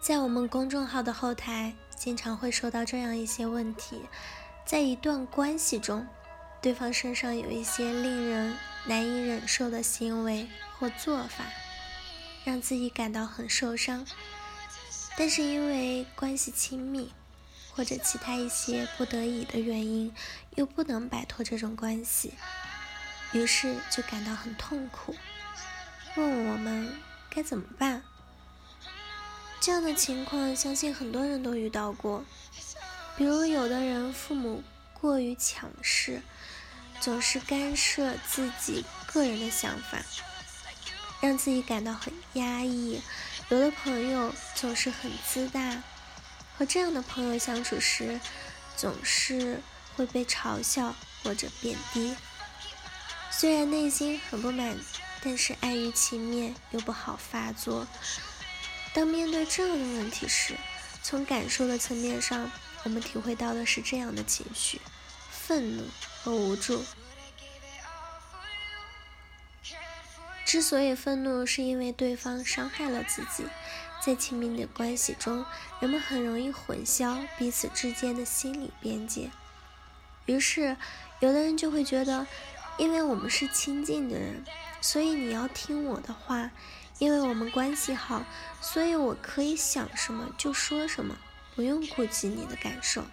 在我们公众号的后台，经常会收到这样一些问题：在一段关系中，对方身上有一些令人难以忍受的行为或做法，让自己感到很受伤，但是因为关系亲密。或者其他一些不得已的原因，又不能摆脱这种关系，于是就感到很痛苦，问我们该怎么办。这样的情况，相信很多人都遇到过。比如，有的人父母过于强势，总是干涉自己个人的想法，让自己感到很压抑；有的朋友总是很自大。和这样的朋友相处时，总是会被嘲笑或者贬低。虽然内心很不满，但是碍于情面又不好发作。当面对这样的问题时，从感受的层面上，我们体会到的是这样的情绪：愤怒和无助。之所以愤怒，是因为对方伤害了自己。在亲密的关系中，人们很容易混淆彼此之间的心理边界。于是，有的人就会觉得，因为我们是亲近的人，所以你要听我的话；因为我们关系好，所以我可以想什么就说什么，不用顾及你的感受。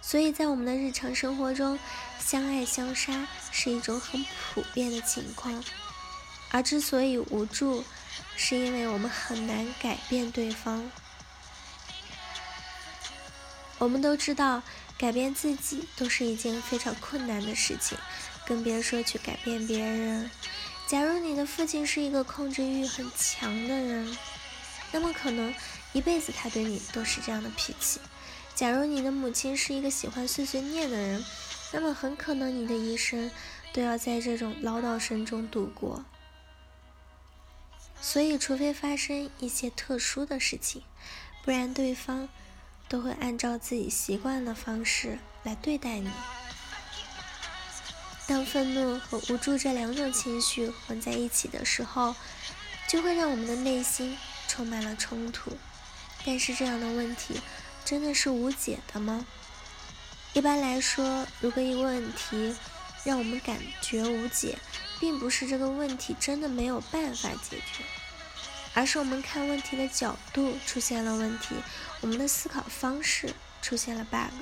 所以在我们的日常生活中，相爱相杀是一种很普遍的情况。而之所以无助，是因为我们很难改变对方。我们都知道，改变自己都是一件非常困难的事情，更别说去改变别人。假如你的父亲是一个控制欲很强的人，那么可能一辈子他对你都是这样的脾气。假如你的母亲是一个喜欢碎碎念的人，那么很可能你的一生都要在这种唠叨声中度过。所以，除非发生一些特殊的事情，不然对方都会按照自己习惯的方式来对待你。当愤怒和无助这两种情绪混在一起的时候，就会让我们的内心充满了冲突。但是，这样的问题真的是无解的吗？一般来说，如果一个问题让我们感觉无解，并不是这个问题真的没有办法解决，而是我们看问题的角度出现了问题，我们的思考方式出现了 bug。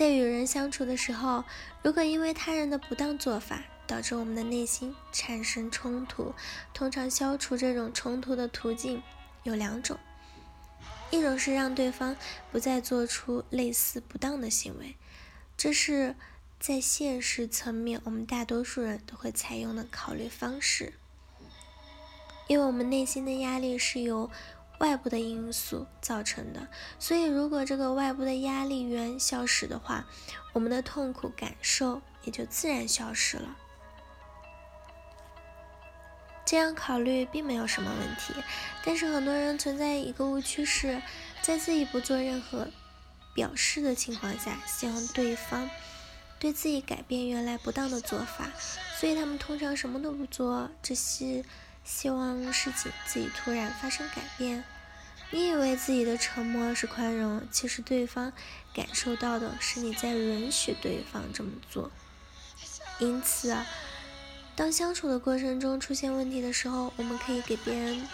在与人相处的时候，如果因为他人的不当做法导致我们的内心产生冲突，通常消除这种冲突的途径有两种：一种是让对方不再做出类似不当的行为，这是。在现实层面，我们大多数人都会采用的考虑方式，因为我们内心的压力是由外部的因素造成的，所以如果这个外部的压力源消失的话，我们的痛苦感受也就自然消失了。这样考虑并没有什么问题，但是很多人存在一个误区是，在自己不做任何表示的情况下，希望对方。对自己改变原来不当的做法，所以他们通常什么都不做，只是希望事情自己突然发生改变。你以为自己的沉默是宽容，其实对方感受到的是你在允许对方这么做。因此，当相处的过程中出现问题的时候，我们可以给别人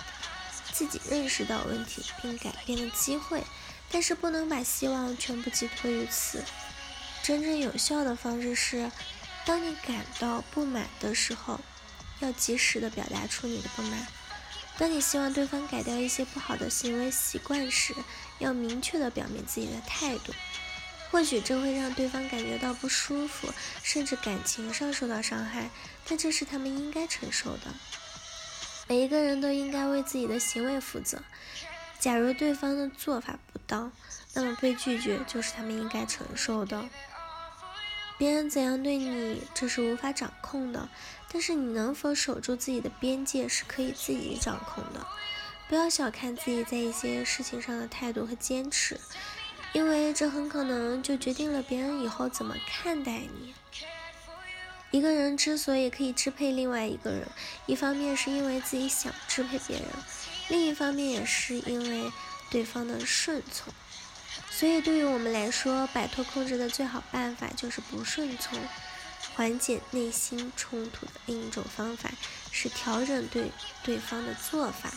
自己认识到问题并改变的机会，但是不能把希望全部寄托于此。真正有效的方式是，当你感到不满的时候，要及时的表达出你的不满；当你希望对方改掉一些不好的行为习惯时，要明确的表明自己的态度。或许这会让对方感觉到不舒服，甚至感情上受到伤害，但这是他们应该承受的。每一个人都应该为自己的行为负责。假如对方的做法不当，那么被拒绝就是他们应该承受的。别人怎样对你，这是无法掌控的，但是你能否守住自己的边界是可以自己掌控的。不要小看自己在一些事情上的态度和坚持，因为这很可能就决定了别人以后怎么看待你。一个人之所以可以支配另外一个人，一方面是因为自己想支配别人，另一方面也是因为对方的顺从。所以，对于我们来说，摆脱控制的最好办法就是不顺从。缓解内心冲突的另一种方法是调整对对方的做法、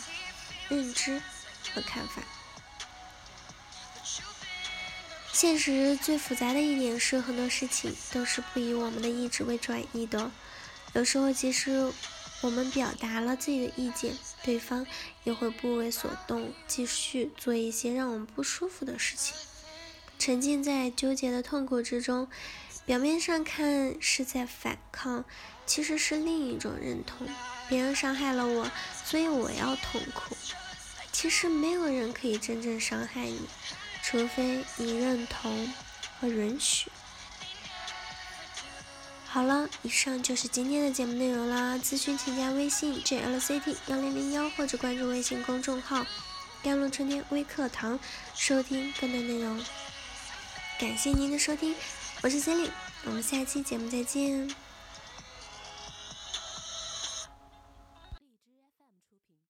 认知和看法。现实最复杂的一点是，很多事情都是不以我们的意志为转移的。有时候，即使我们表达了自己的意见，对方也会不为所动，继续做一些让我们不舒服的事情。沉浸在纠结的痛苦之中，表面上看是在反抗，其实是另一种认同。别人伤害了我，所以我要痛苦。其实没有人可以真正伤害你。除非你认同和允许。好了，以上就是今天的节目内容啦。咨询请加微信 jlct 幺零零幺或者关注微信公众号“甘露春天微课堂”，收听更多内容。感谢您的收听，我是 Cindy，我们下期节目再见。